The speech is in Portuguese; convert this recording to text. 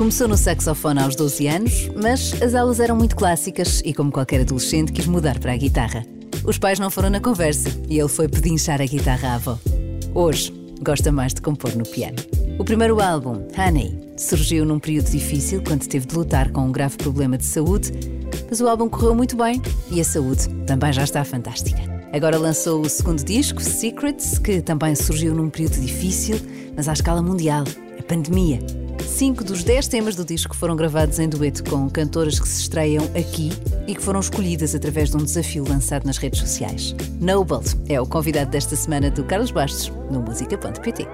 Começou no saxofone aos 12 anos, mas as aulas eram muito clássicas e, como qualquer adolescente, quis mudar para a guitarra. Os pais não foram na conversa e ele foi pedinchar a guitarra à avó. Hoje, gosta mais de compor no piano. O primeiro álbum, Honey, surgiu num período difícil quando teve de lutar com um grave problema de saúde, mas o álbum correu muito bem e a saúde também já está fantástica. Agora lançou o segundo disco, Secrets, que também surgiu num período difícil, mas à escala mundial a pandemia. Cinco dos dez temas do disco foram gravados em dueto com cantoras que se estreiam aqui e que foram escolhidas através de um desafio lançado nas redes sociais. Noble é o convidado desta semana do Carlos Bastos, no música.pt.